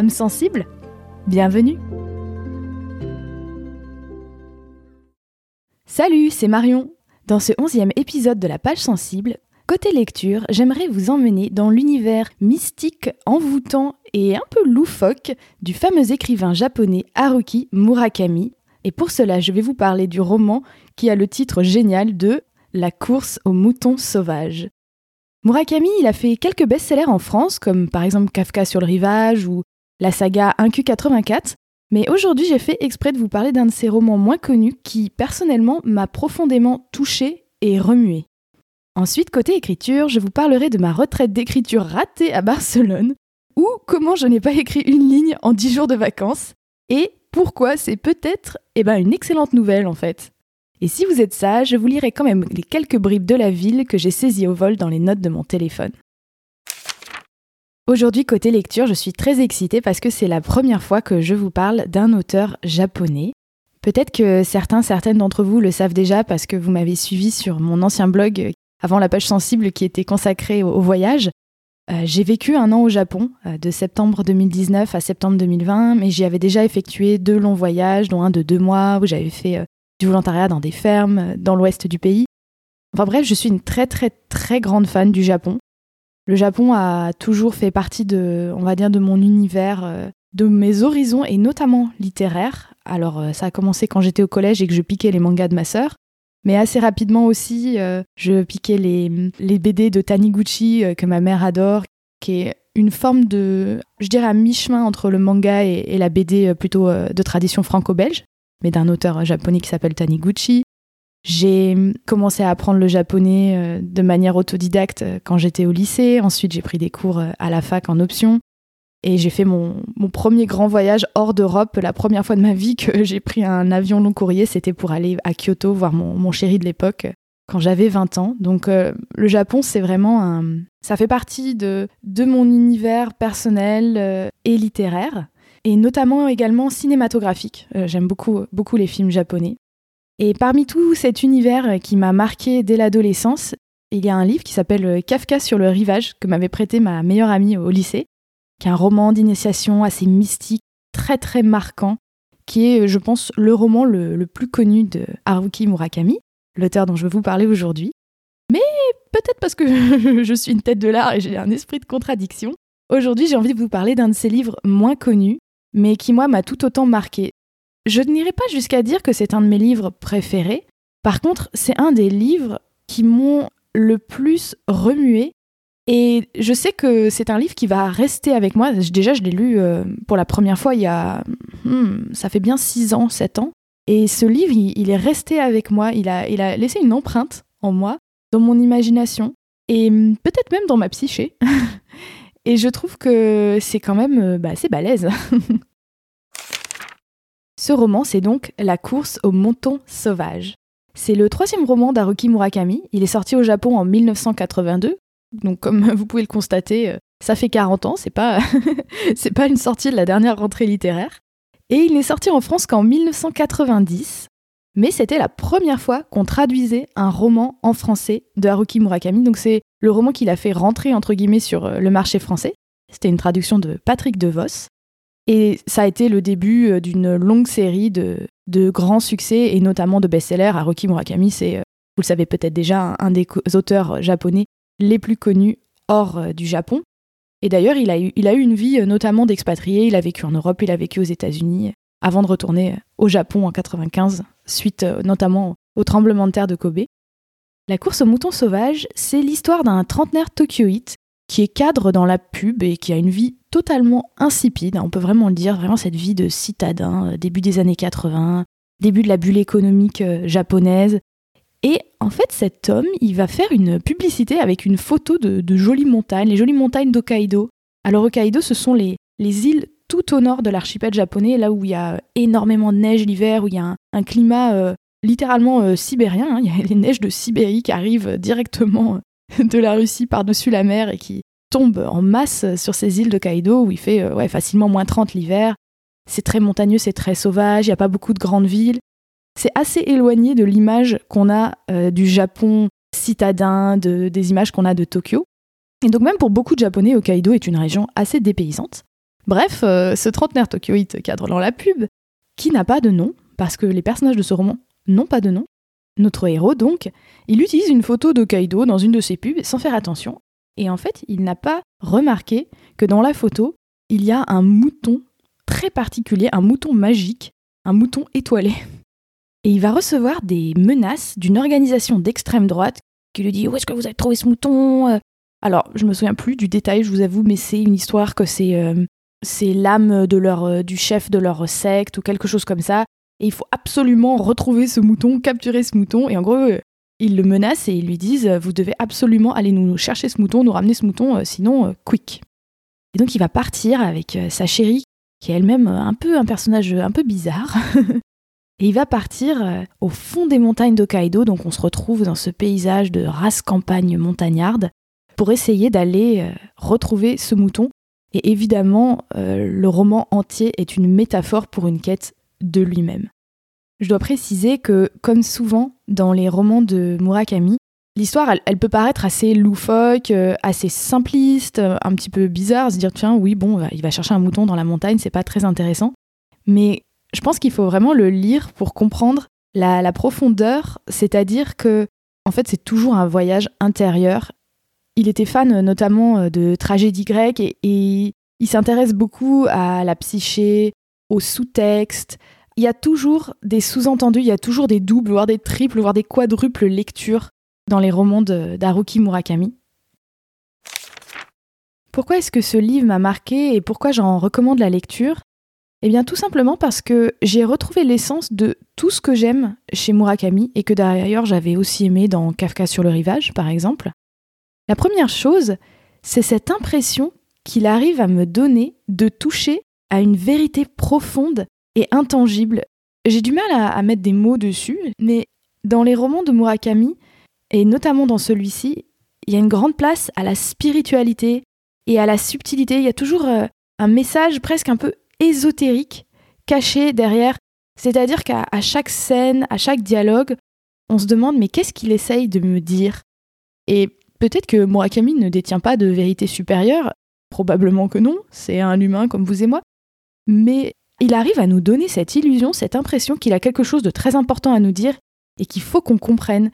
Âme sensible Bienvenue Salut, c'est Marion Dans ce onzième épisode de la page sensible, côté lecture, j'aimerais vous emmener dans l'univers mystique, envoûtant et un peu loufoque du fameux écrivain japonais Haruki Murakami. Et pour cela, je vais vous parler du roman qui a le titre génial de La course aux moutons sauvages. Murakami, il a fait quelques best-sellers en France, comme par exemple Kafka sur le rivage ou la saga 1Q84, mais aujourd'hui j'ai fait exprès de vous parler d'un de ces romans moins connus qui, personnellement, m'a profondément touché et remué. Ensuite, côté écriture, je vous parlerai de ma retraite d'écriture ratée à Barcelone, ou comment je n'ai pas écrit une ligne en 10 jours de vacances, et pourquoi c'est peut-être eh ben, une excellente nouvelle en fait. Et si vous êtes sage, je vous lirai quand même les quelques bribes de la ville que j'ai saisies au vol dans les notes de mon téléphone. Aujourd'hui, côté lecture, je suis très excitée parce que c'est la première fois que je vous parle d'un auteur japonais. Peut-être que certains, certaines d'entre vous le savent déjà parce que vous m'avez suivi sur mon ancien blog euh, avant la page sensible qui était consacrée au, voyage. Euh, j'ai vécu un an au Japon, euh, de septembre 2019 à septembre 2020, mais j'y avais déjà effectué deux longs voyages, dont un de deux mois où j'avais fait du volontariat dans des fermes dans l'ouest du pays. Enfin bref, je suis une très très très grande fan du Japon. Le Japon a toujours fait partie de, on va dire, de mon univers, euh, de mes horizons et notamment littéraires. Alors euh, ça a commencé quand j'étais au collège et que je piquais les mangas de ma sœur. Mais assez rapidement aussi, euh, je piquais les, BD de Taniguchi que ma mère adore, qui est une forme de, je dirais, à mi-chemin entre le manga et, et la BD plutôt de tradition franco-belge, mais d'un auteur japonais qui s'appelle Taniguchi. J'ai commencé à apprendre le japonais euh, de manière autodidacte euh, quand j'étais au lycée. Ensuite, j'ai pris des cours euh, à la fac en option. Et j'ai fait mon, premier grand voyage hors d'Europe. La première fois de ma vie que j'ai pris un avion long courrier, c'était pour aller à Kyoto voir mon, chéri de l'époque quand j'avais 20 ans. Donc le Japon, c'est vraiment un... Ça fait partie de, de mon univers personnel et littéraire, et notamment également cinématographique. J'aime beaucoup, beaucoup les films japonais. Et parmi tout cet univers qui m'a marqué dès l'adolescence, il y a un livre qui s'appelle Kafka sur le rivage que m'avait prêté ma meilleure amie au lycée, qui est un roman d'initiation assez mystique, très très marquant, qui est, je pense, le roman le, plus connu de Haruki Murakami, l'auteur dont je veux vous parler aujourd'hui. Mais peut-être parce que je suis une tête de l'art et j'ai un esprit de contradiction, aujourd'hui j'ai envie de vous parler d'un de ses livres moins connus, mais qui moi m'a tout autant marqué. Je n'irai pas jusqu'à dire que c'est un de mes livres préférés. Par contre, c'est un des livres qui m'ont le plus remué. Et je sais que c'est un livre qui va rester avec moi. Déjà, je l'ai lu euh, pour la première fois il y a... Hmm, ça fait bien 6 ans, 7 ans. Et ce livre, il, est resté avec moi. Il a, laissé une empreinte en moi, dans mon imagination, et hmm, peut-être même dans ma psyché. et je trouve que c'est quand même euh, bah, assez balèze. Ce roman, c'est donc La course au monton sauvage. C'est le troisième roman d'Haruki Murakami. Il est sorti au Japon en 1982. Donc, comme vous pouvez le constater, euh, ça fait 40 ans. C'est pas, pas une sortie de la dernière rentrée littéraire. Et il n'est sorti en France qu'en 1990. Mais c'était la première fois qu'on traduisait un roman en français de Haruki Murakami. Donc, c'est le roman qu'il a fait rentrer, entre guillemets, sur euh, le marché français. C'était une traduction de Patrick DeVos. Et ça a été le début euh, d'une longue série de, grands succès et notamment de best-sellers. Haruki Murakami, c'est, euh, vous le savez peut-être déjà, un des auteurs japonais les plus connus hors euh, du Japon. Et d'ailleurs, il, a eu, il a eu une vie notamment d'expatrié. Il a vécu en Europe, il a vécu aux États-Unis avant de retourner au Japon en 95, suite notamment au tremblement de terre de Kobe. La course aux moutons sauvages, c'est l'histoire d'un trentenaire tokyoïte qui est cadre dans la pub et qui a une vie totalement insipide, on peut vraiment le dire, vraiment cette vie de citadin, euh, début des années 80, début de la bulle économique euh, japonaise. Et en fait, cet homme, il va faire une publicité avec une photo de, jolies montagnes, les jolies montagnes d'Hokkaido. Alors Hokkaido, ce sont les, les îles tout au nord de l'archipel japonais, là où il y a énormément de neige l'hiver, où il y a un, climat euh, littéralement sibérien. Hein. Il y a les neiges de Sibérie qui arrivent directement de la Russie par-dessus la mer et qui tombent en masse sur ces îles de Kaido où il fait ouais, facilement moins 30 l'hiver. C'est très montagneux, c'est très sauvage, il n'y a pas beaucoup de grandes villes. C'est assez éloigné de l'image qu'on a du Japon citadin, de, des images qu'on a de Tokyo. Et donc même pour beaucoup de Japonais, Hokkaido est une région assez dépaysante. Bref, euh, ce trentenaire tokyoïte cadre dans la pub, qui n'a pas de nom, parce que les personnages de ce roman n'ont pas de nom, notre héros donc, il utilise une photo d'Hokkaido dans une de ses pubs sans faire attention, et en fait il n'a pas remarqué que dans la photo, il y a un mouton très particulier, un mouton magique, un mouton étoilé. Et il va recevoir des menaces d'une organisation d'extrême droite qui lui dit Où est-ce que vous avez trouvé ce mouton euh, alors, je me souviens plus du détail, je vous avoue, mais c'est une histoire que c'est euh, l'âme euh, du chef de leur secte ou quelque chose comme ça. Et il faut absolument retrouver ce mouton, capturer ce mouton. Et en gros, ils le menacent et ils lui disent Vous devez absolument aller nous chercher ce mouton, nous ramener ce mouton, sinon, quick. Et donc, il va partir avec sa chérie, qui est elle-même un peu un personnage un peu bizarre. et il va partir au fond des montagnes d'Hokkaido, donc on se retrouve dans ce paysage de race campagne montagnarde pour essayer d'aller euh, retrouver ce mouton. Et évidemment, euh, le roman entier est une métaphore pour une quête de lui-même. Je dois préciser que, comme souvent dans les romans de Murakami, l'histoire, elle, peut paraître assez loufoque, euh, assez simpliste, un petit peu bizarre, se dire tiens, oui, bon, il va chercher un mouton dans la montagne, c'est pas très intéressant. Mais je pense qu'il faut vraiment le lire pour comprendre la, la profondeur, c'est-à-dire que, en fait, c'est toujours un voyage intérieur il était fan euh, notamment euh, de tragédies grecques et, il s'intéresse beaucoup à la psyché, au sous-texte. Il y a toujours des sous-entendus, il y a toujours des doubles, voire des triples, voire des quadruples lectures dans les romans d'Haruki Murakami. Pourquoi est-ce que ce livre m'a marqué et pourquoi j'en recommande la lecture? Eh bien tout simplement parce que j'ai retrouvé l'essence de tout ce que j'aime chez Murakami et que d'ailleurs j'avais aussi aimé dans Kafka sur le rivage par exemple. La première chose, c'est cette impression qu'il arrive à me donner de toucher à une vérité profonde intangible. J'ai du mal à, mettre des mots dessus, mais dans les romans de Murakami, et notamment dans celui-ci, il y a une grande place à la spiritualité et à la subtilité. Il y a toujours euh, un message presque un peu ésotérique caché derrière. C'est-à-dire qu'à chaque scène, à chaque dialogue, on se demande mais qu'est-ce qu'il essaye de me dire? Et Peut-être que Murakami ne détient pas de vérité supérieure, probablement que non, c'est un humain comme vous et moi, mais il arrive à nous donner cette illusion, cette impression qu'il a quelque chose de très important à nous dire et qu'il faut qu'on comprenne.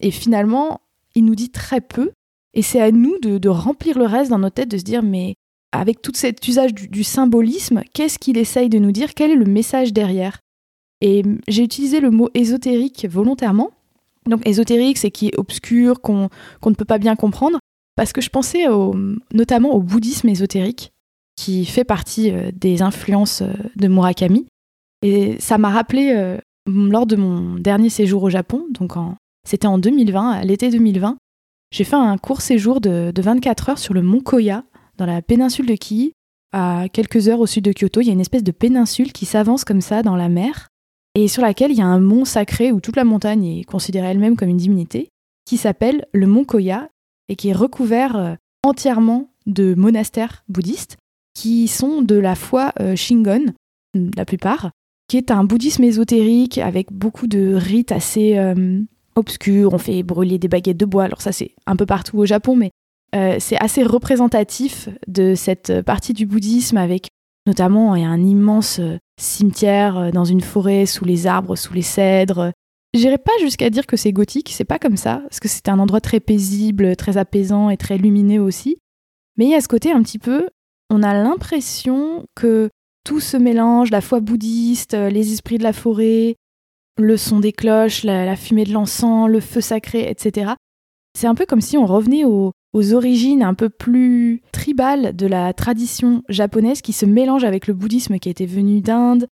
Et finalement, il nous dit très peu, et c'est à nous de, remplir le reste dans nos têtes, de se dire mais avec tout cet usage du symbolisme, qu'est-ce qu'il essaye de nous dire? Quel est le message derrière? Et j'ai utilisé le mot ésotérique volontairement. Donc ésotérique, c'est qui est obscur, qu'on ne peut pas bien comprendre, parce que je pensais notamment au bouddhisme ésotérique, qui fait partie euh, des influences euh, de Murakami. Et ça m'a rappelé, euh, lors de mon dernier séjour au Japon, donc c'était en 2020, à l'été 2020, j'ai fait un court séjour de, de, 24 heures sur le mont Koya, dans la péninsule de Kii, à quelques heures au sud de Kyoto. Il y a une espèce de péninsule qui s'avance comme ça dans la mer et sur laquelle il y a un mont sacré où toute la montagne est considérée elle-même comme une divinité, qui s'appelle le mont Koya et qui est recouvert entièrement de monastères bouddhistes qui sont de la foi euh, Shingon, la plupart, qui est un bouddhisme ésotérique avec beaucoup de rites assez euh, obscurs. On fait brûler des baguettes de bois, alors ça c'est un peu partout au Japon, mais c'est assez représentatif de cette partie du bouddhisme avec notamment un immense cimetière euh, dans une forêt, sous les arbres, sous les cèdres. J'irai pas jusqu'à dire que c'est gothique, c'est pas comme ça, parce que c'est un endroit très paisible, très apaisant et très lumineux aussi. Mais il y a ce côté un petit peu, on a l'impression que tout se mélange, la foi bouddhiste, euh, les esprits de la forêt, le son des cloches, la, fumée de l'encens, le feu sacré, etc. C'est un peu comme si on revenait aux origines un peu plus tribales de la tradition japonaise qui se mélange avec le bouddhisme qui était venu d'Inde.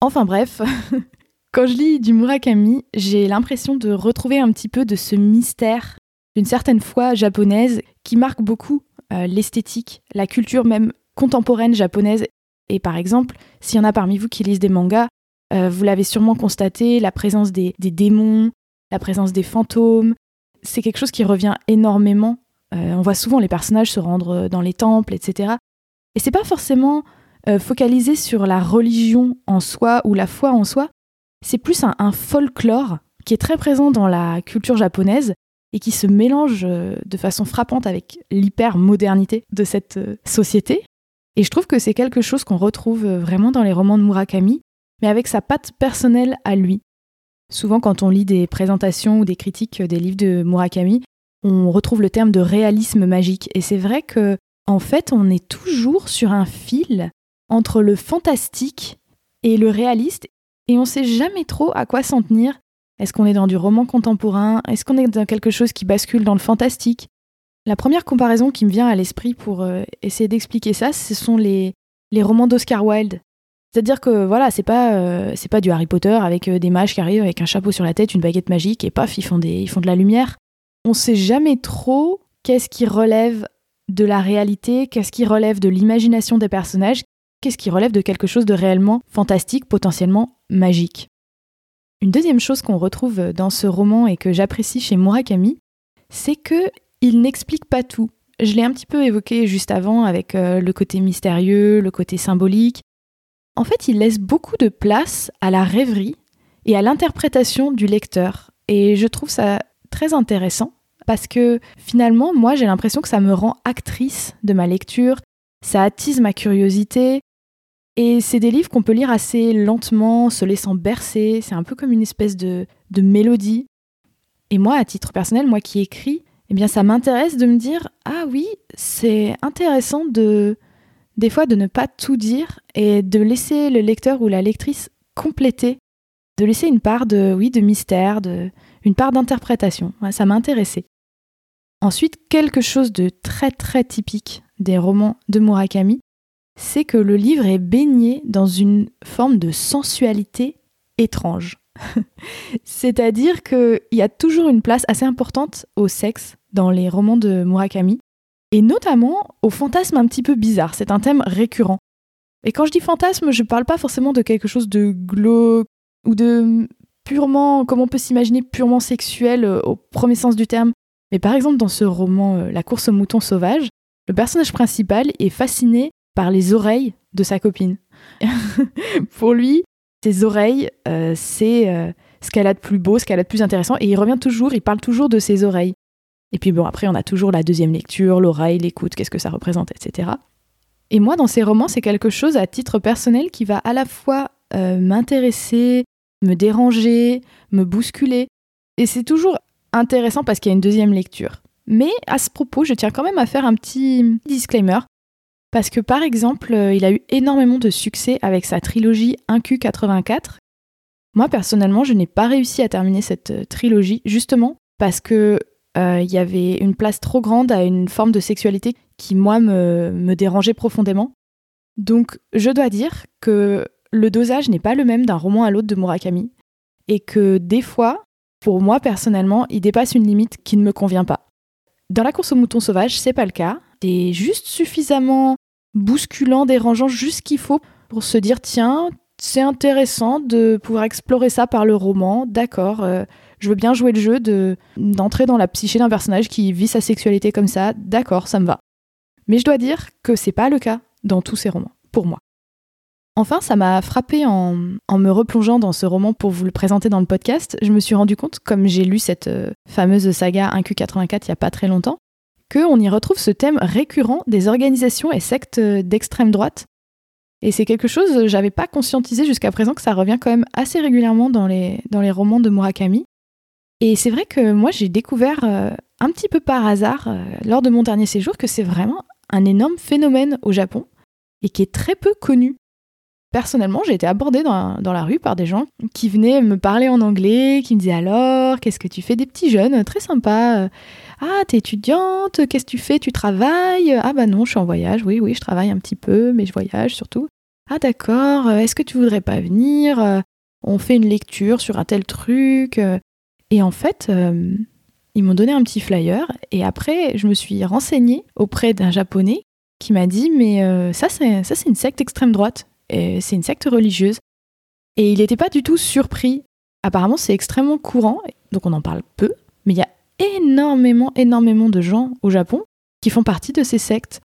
Enfin bref, quand je lis du Murakami, j'ai l'impression de retrouver un petit peu de ce mystère d'une certaine foi japonaise qui marque beaucoup l'esthétique, la culture même contemporaine japonaise. Et par exemple, s'il y en a parmi vous qui lisent des mangas, euh, vous l'avez sûrement constaté, la présence des, démons, la présence des fantômes, c'est quelque chose qui revient énormément. Euh, on voit souvent les personnages se rendre dans les temples, etc. Et c'est pas forcément euh, focalisé sur la religion en soi ou la foi en soi, c'est plus un, folklore qui est très présent dans la culture japonaise et qui se mélange de façon frappante avec l'hyper-modernité de cette société. Et je trouve que c'est quelque chose qu'on retrouve vraiment dans les romans de Murakami, mais avec sa patte personnelle à lui. Souvent, quand on lit des présentations ou des critiques des livres de Murakami, on retrouve le terme de réalisme magique. Et c'est vrai que, en fait, on est toujours sur un fil entre le fantastique et le réaliste, et on ne sait jamais trop à quoi s'en tenir. Est-ce qu'on est dans du roman contemporain? Est-ce qu'on est dans quelque chose qui bascule dans le fantastique? La première comparaison qui me vient à l'esprit pour euh, essayer d'expliquer ça, ce sont les, romans d'Oscar Wilde. C'est-à-dire que voilà, c'est pas euh, pas du Harry Potter avec euh, des mages qui arrivent avec un chapeau sur la tête, une baguette magique et paf, ils font des ils font de la lumière. On sait jamais trop qu'est-ce qui relève de la réalité, qu'est-ce qui relève de l'imagination des personnages, qu'est-ce qui relève de quelque chose de réellement fantastique, potentiellement magique. Une deuxième chose qu'on retrouve dans ce roman et que j'apprécie chez Murakami, c'est que il n'explique pas tout. Je l'ai un petit peu évoqué juste avant avec euh, le côté mystérieux, le côté symbolique, en fait, il laisse beaucoup de place à la rêverie et à l'interprétation du lecteur. Et je trouve ça très intéressant parce que finalement, moi, j'ai l'impression que ça me rend actrice de ma lecture, ça attise ma curiosité. Et c'est des livres qu'on peut lire assez lentement, se laissant bercer. C'est un peu comme une espèce de, de mélodie. Et moi, à titre personnel, moi qui écris, eh bien, ça m'intéresse de me dire ah oui, c'est intéressant de des fois de ne pas tout dire et de laisser le lecteur ou la lectrice compléter, de laisser une part de oui de mystère, de une part d'interprétation. ça m'a intéressé. Ensuite, quelque chose de très très typique des romans de Murakami, c'est que le livre est baigné dans une forme de sensualité étrange. C'est-à-dire qu'il y a toujours une place assez importante au sexe dans les romans de Murakami, et notamment au fantasme un petit peu bizarre. C'est un thème récurrent. Et quand je dis fantasme, je ne parle pas forcément de quelque chose de glauque ou de purement, comme on peut s'imaginer, purement sexuel euh, au premier sens du terme. Mais par exemple, dans ce roman euh, La course au mouton sauvage, le personnage principal est fasciné par les oreilles de sa copine. Pour lui, ses oreilles, euh, c'est ce qu'elle a de plus beau, ce qu'elle a de plus intéressant, et il revient toujours, il parle toujours de ses oreilles. Et puis bon, après, on a toujours la deuxième lecture, l'oreille, l'écoute, qu'est-ce que ça représente, etc. Et moi, dans ces romans, c'est quelque chose à titre personnel qui va à la fois euh, m'intéresser, me déranger, me bousculer. Et c'est toujours intéressant parce qu'il y a une deuxième lecture. Mais à ce propos, je tiens quand même à faire un petit disclaimer. Parce que par exemple, euh, il a eu énormément de succès avec sa trilogie 1Q84. Moi, personnellement, je n'ai pas réussi à terminer cette euh, trilogie, justement parce que euh, il y avait une place trop grande à une forme de sexualité qui, moi, me, dérangeait profondément. Donc, je dois dire que le dosage n'est pas le même d'un roman à l'autre de Murakami, et que des fois, pour moi personnellement, il dépasse une limite qui ne me convient pas. Dans La course au mouton sauvage, c'est pas le cas. C'est juste suffisamment bousculant, dérangeant, juste qu'il faut pour se dire tiens, c'est intéressant de pouvoir explorer ça par le roman, d'accord. Euh, je veux bien jouer le jeu de d'entrer dans la psyché d'un personnage qui vit sa sexualité comme ça, d'accord, ça me va. Mais je dois dire que c'est pas le cas dans tous ces romans, pour moi. Enfin, ça m'a frappé en, me replongeant dans ce roman pour vous le présenter dans le podcast. Je me suis rendu compte, comme j'ai lu cette euh, fameuse saga 1Q84 il y a pas très longtemps, qu'on y retrouve ce thème récurrent des organisations et sectes euh, d'extrême droite. Et c'est quelque chose, que j'avais pas conscientisé jusqu'à présent que ça revient quand même assez régulièrement dans les, dans les romans de Murakami. Et c'est vrai que moi, j'ai découvert euh, un petit peu par hasard, euh, lors de mon dernier séjour, que c'est vraiment un énorme phénomène au Japon et qui est très peu connu. Personnellement, j'ai été abordée dans, la rue par des gens qui venaient me parler en anglais, qui me disaient alors, qu'est-ce que tu fais Des petits jeunes, très sympas. Ah, t'es étudiante, qu'est-ce que tu fais Tu travailles Ah bah non, je suis en voyage, oui, oui, je travaille un petit peu, mais je voyage surtout. Ah d'accord, est-ce que tu voudrais pas venir On fait une lecture sur un tel truc. Et en fait, euh, ils m'ont donné un petit flyer et après, je me suis renseignée auprès d'un japonais qui m'a dit Mais euh, ça, ça, c'est une secte extrême droite. Et c'est une secte religieuse. Et il n'était pas du tout surpris. Apparemment, c'est extrêmement courant, donc on en parle peu, mais il y a énormément, énormément de gens au Japon qui font partie de ces sectes.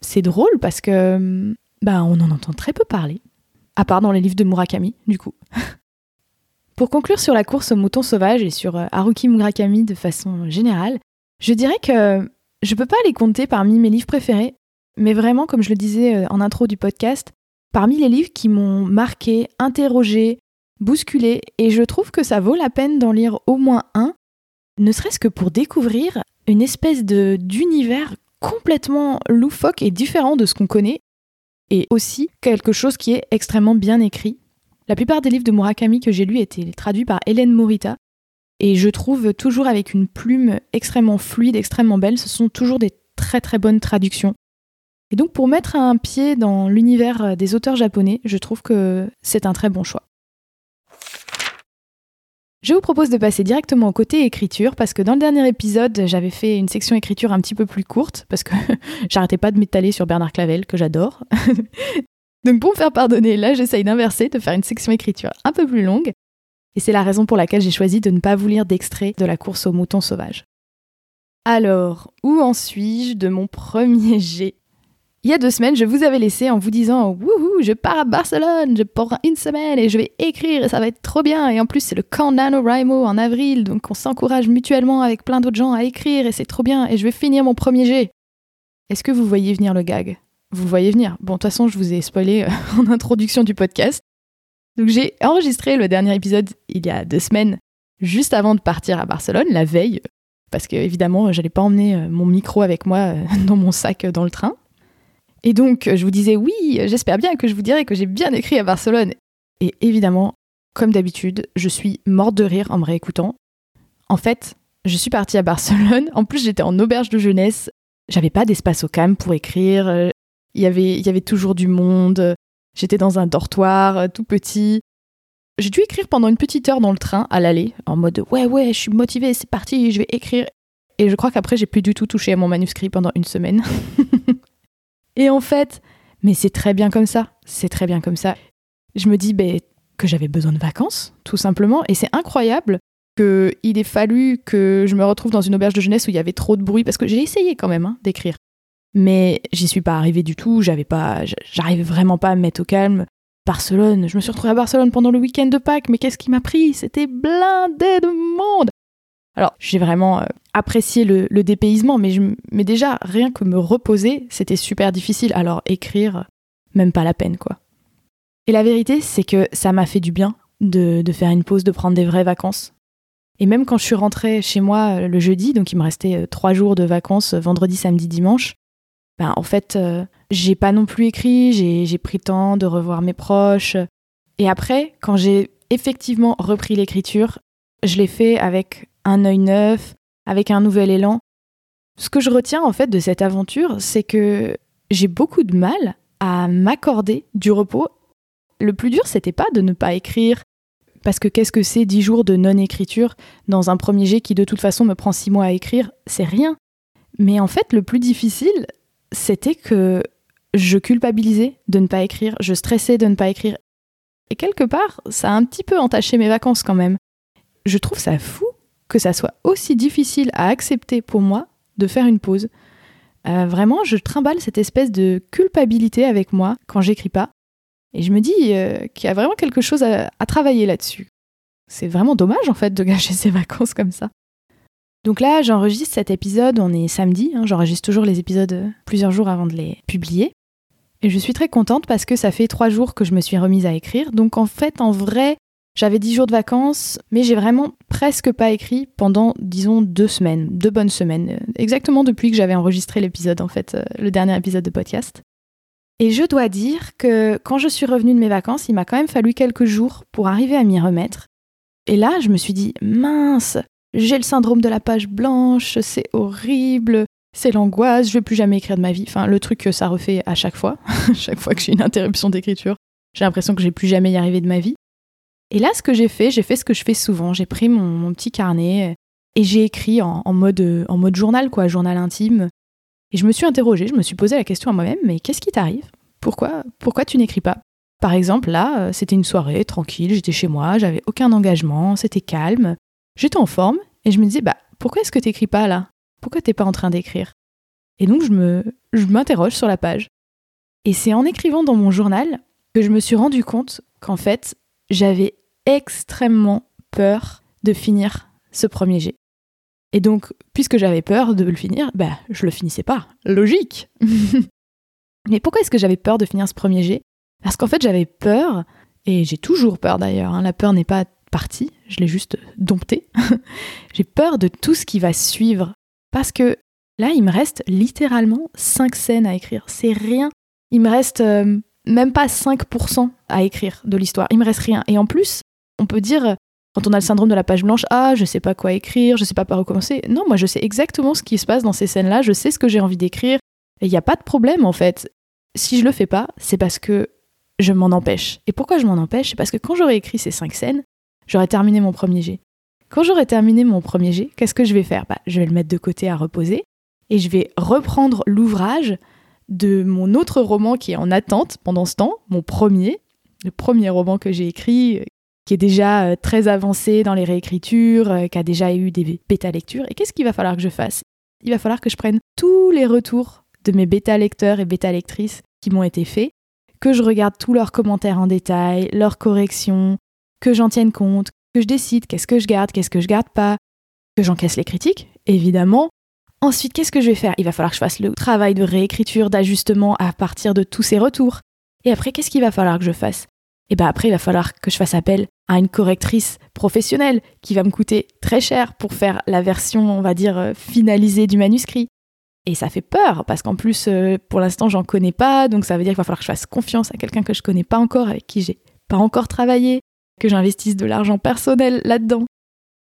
C'est drôle parce que bah, on en entend très peu parler, à part dans les livres de Murakami, du coup. Pour conclure sur la course aux moutons sauvages et sur euh, Haruki Murakami de façon générale, je dirais que je peux pas les compter parmi mes livres préférés, mais vraiment, comme je le disais euh, en intro du podcast, parmi les livres qui m'ont marqué, interrogé, bousculé, et je trouve que ça vaut la peine d'en lire au moins un, ne serait-ce que pour découvrir une espèce de d'univers complètement loufoque et différent de ce qu'on connaît, et aussi quelque chose qui est extrêmement bien écrit. La plupart des livres de Murakami que j'ai lus étaient traduits par Hélène Morita, et je trouve toujours avec une plume extrêmement fluide, extrêmement belle, ce sont toujours des très très bonnes traductions. Et donc pour mettre un pied dans l'univers des auteurs japonais, je trouve que c'est un très bon choix. Je vous propose de passer directement au côté écriture parce que dans le dernier épisode, j'avais fait une section écriture un petit peu plus courte parce que j'arrêtais pas de m'étaler sur Bernard Clavel que j'adore. Donc pour me faire pardonner, là j'essaye d'inverser, de faire une section écriture un peu plus longue. Et c'est la raison pour laquelle j'ai choisi de ne pas vous lire d'extrait de la course aux moutons sauvages. Alors, où en suis-je de mon premier jet? Il y a deux semaines, je vous avais laissé en vous disant Wouhou, je pars à Barcelone, je pars une semaine et je vais écrire et ça va être trop bien. Et en plus, c'est le camp NaNoWriMo en avril, donc on s'encourage mutuellement avec plein d'autres gens à écrire et c'est trop bien. Et je vais finir mon premier jet. Est-ce que vous voyez venir le gag? Vous voyez venir. Bon, de toute façon, je vous ai spoilé euh, en introduction du podcast. Donc j'ai enregistré le dernier épisode il y a deux semaines, juste avant de partir à Barcelone, la veille, parce que évidemment, j'allais pas emmener euh, mon micro avec moi euh, dans mon sac dans le train. Et donc, je vous disais, oui, j'espère bien que je vous dirai que j'ai bien écrit à Barcelone. Et évidemment, comme d'habitude, je suis morte de rire en me réécoutant. En fait, je suis partie à Barcelone. En plus, j'étais en auberge de jeunesse. J'avais pas d'espace au calme pour écrire. Il y avait, y avait toujours du monde. J'étais dans un dortoir tout petit. J'ai dû écrire pendant une petite heure dans le train à l'aller, en mode ouais, ouais, je suis motivée, c'est parti, je vais écrire. Et je crois qu'après, j'ai plus du tout touché à mon manuscrit pendant une semaine. Et en fait, mais c'est très bien comme ça, c'est très bien comme ça. Je me dis ben, que j'avais besoin de vacances, tout simplement, et c'est incroyable qu'il ait fallu que je me retrouve dans une auberge de jeunesse où il y avait trop de bruit, parce que j'ai essayé quand même hein, d'écrire. Mais j'y suis pas arrivée du tout, j'avais pas, j'arrivais vraiment pas à me mettre au calme. Barcelone, je me suis retrouvée à Barcelone pendant le week-end de Pâques, mais qu'est-ce qui m'a pris? C'était blindé de monde alors, j'ai vraiment euh, apprécié le, dépaysement, mais, déjà, rien que me reposer, c'était super difficile. Alors, écrire, même pas la peine, quoi. Et la vérité, c'est que ça m'a fait du bien de, faire une pause, de prendre des vraies vacances. Et même quand je suis rentrée chez moi euh, le jeudi, donc il me restait euh, trois jours de vacances, vendredi, samedi, dimanche, ben, en fait, j'ai pas non plus écrit, j'ai pris le temps de revoir mes proches. Et après, quand j'ai effectivement repris l'écriture, je l'ai fait avec un œil neuf, avec un nouvel élan. Ce que je retiens en fait de cette aventure, c'est que j'ai beaucoup de mal à m'accorder du repos. Le plus dur, c'était pas de ne pas écrire, parce que qu'est-ce que c'est dix jours de non-écriture dans un premier jet qui de toute façon me prend six mois à écrire? C'est rien. Mais en fait, le plus difficile, c'était que je culpabilisais de ne pas écrire, je stressais de ne pas écrire. Et quelque part, ça a un petit peu entaché mes vacances quand même. Je trouve ça fou que ça soit aussi difficile à accepter pour moi de faire une pause. Euh, vraiment, je trimballe cette espèce de culpabilité avec moi quand j'écris pas. Et je me dis euh, qu'il y a vraiment quelque chose à, travailler là-dessus. C'est vraiment dommage en fait de gâcher ses vacances comme ça. Donc là, j'enregistre cet épisode, on est samedi, hein, j'enregistre toujours les épisodes plusieurs jours avant de les publier. Et je suis très contente parce que ça fait trois jours que je me suis remise à écrire. Donc en fait, en vrai, j'avais dix jours de vacances, mais j'ai vraiment presque pas écrit pendant, disons, deux semaines, deux bonnes semaines, euh, exactement depuis que j'avais enregistré l'épisode, en fait, euh, le dernier épisode de podcast. Et je dois dire que quand je suis revenue de mes vacances, il m'a quand même fallu quelques jours pour arriver à m'y remettre. Et là, je me suis dit, mince, j'ai le syndrome de la page blanche, c'est horrible, c'est l'angoisse, je vais plus jamais écrire de ma vie. Enfin, le truc que ça refait à chaque fois, chaque fois que j'ai une interruption d'écriture, j'ai l'impression que je vais plus jamais y arriver de ma vie. Et là, ce que j'ai fait, j'ai fait ce que je fais souvent. J'ai pris mon, petit carnet et j'ai écrit en, mode, en mode journal, quoi, journal intime. Et je me suis interrogée, je me suis posé la question à moi-même, mais qu'est-ce qui t'arrive? Pourquoi pourquoi tu n'écris pas? Par exemple, là, euh, c'était une soirée tranquille, j'étais chez moi, j'avais aucun engagement, c'était calme, j'étais en forme, et je me disais, bah, pourquoi est-ce que tu n'écris pas là? Pourquoi t'es pas en train d'écrire? Et donc, je je m'interroge sur la page. Et c'est en écrivant dans mon journal que je me suis rendu compte qu'en fait, j'avais extrêmement peur de finir ce premier jet. Et donc, puisque j'avais peur de le finir, bah, je le finissais pas. Logique Mais pourquoi est-ce que j'avais peur de finir ce premier jet Parce qu'en fait, j'avais peur, et j'ai toujours peur d'ailleurs, hein, la peur n'est pas partie, je l'ai juste domptée. j'ai peur de tout ce qui va suivre. Parce que là, il me reste littéralement 5 scènes à écrire. C'est rien. Il me reste euh, même pas 5% à écrire de l'histoire. Il me reste rien. Et en plus, on peut dire, quand on a le syndrome de la page blanche, ah, je sais pas quoi écrire, je sais pas par où commencer. Non, moi, je sais exactement ce qui se passe dans ces scènes-là, je sais ce que j'ai envie d'écrire. Il n'y a pas de problème, en fait. Si je le fais pas, c'est parce que je m'en empêche. Et pourquoi je m'en empêche? C'est parce que quand j'aurai écrit ces cinq scènes, j'aurai terminé mon premier jet. Quand j'aurai terminé mon premier jet, qu'est-ce que je vais faire? Bah, Je vais le mettre de côté à reposer et je vais reprendre l'ouvrage de mon autre roman qui est en attente pendant ce temps, mon premier, le premier roman que j'ai écrit, qui est déjà euh, très avancé dans les réécritures, euh, qui a déjà eu des bêta-lectures. Et qu'est-ce qu'il va falloir que je fasse? Il va falloir que je prenne tous les retours de mes bêta-lecteurs et bêta-lectrices qui m'ont été faits, que je regarde tous leurs commentaires en détail, leurs corrections, que j'en tienne compte, que je décide qu'est-ce que je garde, qu'est-ce que je garde pas, que j'encaisse les critiques, évidemment. Ensuite, qu'est-ce que je vais faire? Il va falloir que je fasse le travail de réécriture, d'ajustement à partir de tous ces retours. Et après, qu'est-ce qu'il va falloir que je fasse? Et bien après, il va falloir que je fasse appel à une correctrice professionnelle qui va me coûter très cher pour faire la version, on va dire, euh, finalisée du manuscrit. Et ça fait peur, parce qu'en plus, euh, pour l'instant, j'en connais pas, donc ça veut dire qu'il va falloir que je fasse confiance à quelqu'un que je connais pas encore, avec qui j'ai pas encore travaillé, que j'investisse de l'argent personnel là-dedans.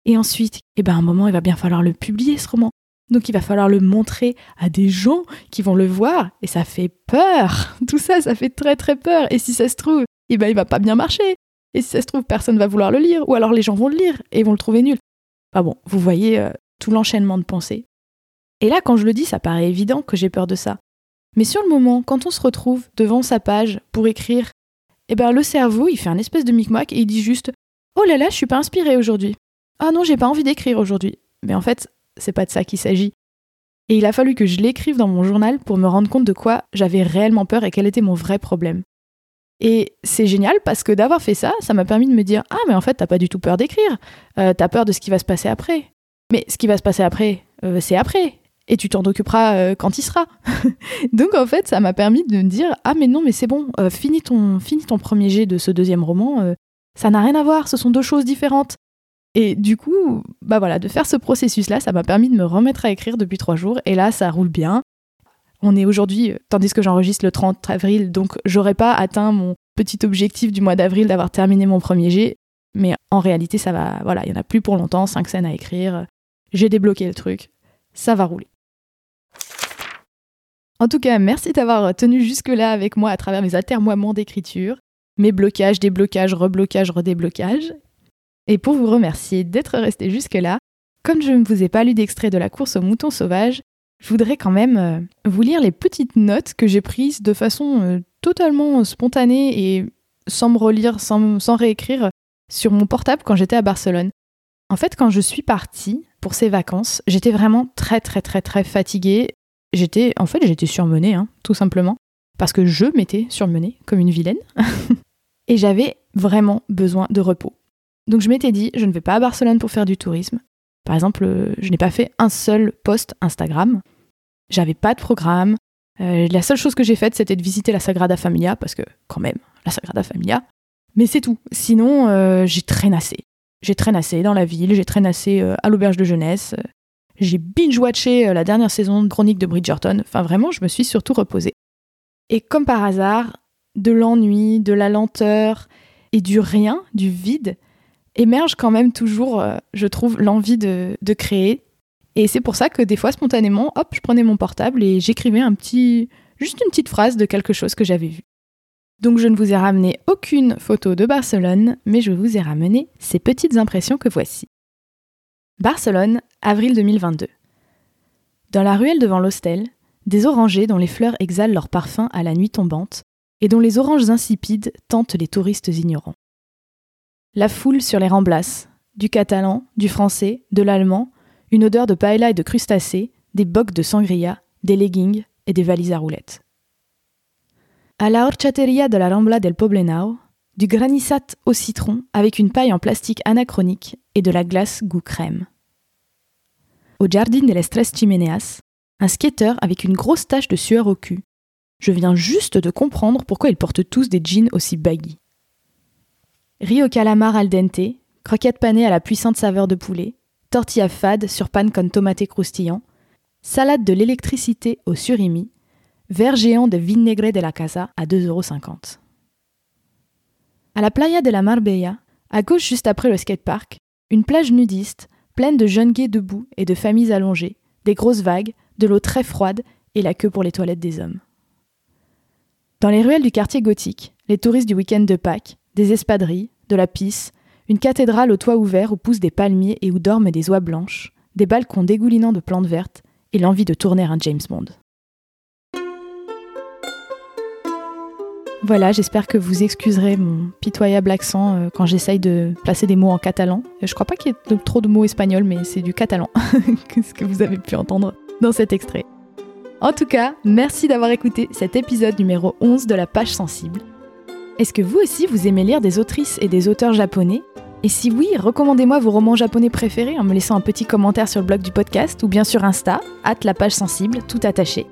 Et ensuite, eh ben, à un moment, il va bien falloir le publier, ce roman. Donc il va falloir le montrer à des gens qui vont le voir, et ça fait peur. Tout ça, ça fait très très peur. Et si ça se trouve, eh ben, il va pas bien marcher. Et si ça se trouve, personne va vouloir le lire, ou alors les gens vont le lire et vont le trouver nul. Enfin bon, vous voyez euh, tout l'enchaînement de pensées. Et là, quand je le dis, ça paraît évident que j'ai peur de ça. Mais sur le moment, quand on se retrouve devant sa page pour écrire, eh ben le cerveau, il fait un espèce de micmac et il dit juste Oh là là, je suis pas inspiré aujourd'hui. Ah non, j'ai pas envie d'écrire aujourd'hui. Mais en fait, c'est pas de ça qu'il s'agit. Et il a fallu que je l'écrive dans mon journal pour me rendre compte de quoi j'avais réellement peur et quel était mon vrai problème. Et c'est génial parce que d'avoir fait ça, ça m'a permis de me dire Ah, mais en fait, t'as pas du tout peur d'écrire. Euh, t'as peur de ce qui va se passer après. Mais ce qui va se passer après, euh, c'est après. Et tu t'en occuperas euh, quand il sera. Donc en fait, ça m'a permis de me dire Ah, mais non, mais c'est bon, finis, ton, finis ton premier jet de ce deuxième roman. ça n'a rien à voir, ce sont deux choses différentes. Et du coup, bah voilà, de faire ce processus-là, ça m'a permis de me remettre à écrire depuis trois jours. Et là, ça roule bien. On est aujourd'hui, tandis que j'enregistre le 30 avril, donc j'aurais pas atteint mon petit objectif du mois d'avril d'avoir terminé mon premier jet. Mais en réalité, ça va, voilà, il y en a plus pour longtemps, cinq scènes à écrire. J'ai débloqué le truc, ça va rouler. En tout cas, merci d'avoir tenu jusque-là avec moi à travers mes atermoiements d'écriture, mes blocages, déblocages, reblocages, redéblocages. Et pour vous remercier d'être resté jusque-là, comme je ne vous ai pas lu d'extrait de la course aux moutons sauvages, je voudrais quand même euh, vous lire les petites notes que j'ai prises de façon euh, totalement spontanée et sans me relire, sans, sans réécrire sur mon portable quand j'étais à Barcelone. En fait, quand je suis partie pour ces vacances, j'étais vraiment très très très très fatiguée. J'étais, en fait, j'étais surmenée, hein, tout simplement, parce que je m'étais surmenée comme une vilaine, et j'avais vraiment besoin de repos. Donc je m'étais dit, je ne vais pas à Barcelone pour faire du tourisme, par exemple, euh, je n'ai pas fait un seul post Instagram. J'avais pas de programme. Euh, la seule chose que j'ai faite, c'était de visiter la Sagrada Familia, parce que, quand même, la Sagrada Familia. Mais c'est tout. Sinon, euh, j'ai traînassé. J'ai traînassé dans la ville, j'ai traînassé à l'auberge de jeunesse. J'ai binge-watché la dernière saison de Chronique de Bridgerton. Enfin, vraiment, je me suis surtout reposée. Et comme par hasard, de l'ennui, de la lenteur et du rien, du vide, émerge quand même toujours, euh, je trouve, l'envie de, créer. Et c'est pour ça que des fois, spontanément, hop, je prenais mon portable et j'écrivais un petit, juste une petite phrase de quelque chose que j'avais vu. Donc je ne vous ai ramené aucune photo de Barcelone, mais je vous ai ramené ces petites impressions que voici. Barcelone, avril 2022. Dans la ruelle devant l'hostel, des orangers dont les fleurs exhalent leur parfum à la nuit tombante, et dont les oranges insipides tentent les touristes ignorants. La foule sur les remblasses, du catalan, du français, de l'allemand, une odeur de paella et de crustacés, des bocs de sangria, des leggings et des valises à roulettes. À la horchateria de la Rambla del Poblenao, du granissat au citron avec une paille en plastique anachronique et de la glace goût crème. Au Jardin de las Tres Chimeneas, un skater avec une grosse tache de sueur au cul. Je viens juste de comprendre pourquoi ils portent tous des jeans aussi baggy. Riz calamar al dente, croquettes panées à la puissante saveur de poulet, tortilla fade sur panne con tomate croustillant, salade de l'électricité au surimi, verre géant de vinaigre de la casa à 2,50€. À la playa de la Marbella, à gauche juste après le skatepark, une plage nudiste, pleine de jeunes gays debout et de familles allongées, des grosses vagues, de l'eau très froide et la queue pour les toilettes des hommes. Dans les ruelles du quartier gothique, les touristes du week-end de Pâques, des espadrilles, de la pisse, une cathédrale au toit ouvert où poussent des palmiers et où dorment des oies blanches, des balcons dégoulinants de plantes vertes et l'envie de tourner un James Bond. Voilà, j'espère que vous excuserez mon pitoyable accent euh, quand j'essaye de placer des mots en catalan. Je crois pas qu'il y ait trop de mots espagnols, mais c'est du catalan, ce que vous avez pu entendre dans cet extrait? En tout cas, merci d'avoir écouté cet épisode numéro 11 de la page sensible. Est-ce que vous aussi vous aimez lire des autrices et des auteurs japonais? Et si oui, recommandez-moi vos romans japonais préférés en me laissant un petit commentaire sur le blog du podcast ou bien sur Insta, hâte la page sensible, tout attaché.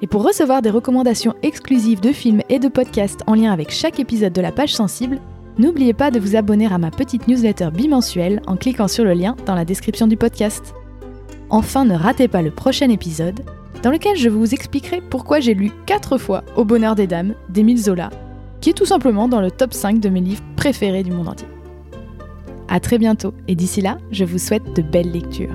Et pour recevoir des recommandations exclusives de films et de podcasts en lien avec chaque épisode de la page sensible, n'oubliez pas de vous abonner à ma petite newsletter bimensuelle en cliquant sur le lien dans la description du podcast. Enfin, ne ratez pas le prochain épisode, dans lequel je vous expliquerai pourquoi j'ai lu 4 fois Au bonheur des dames d'Émile Zola, qui est tout simplement dans le top 5 de mes livres préférés du monde entier. A très bientôt, et d'ici là, je vous souhaite de belles lectures.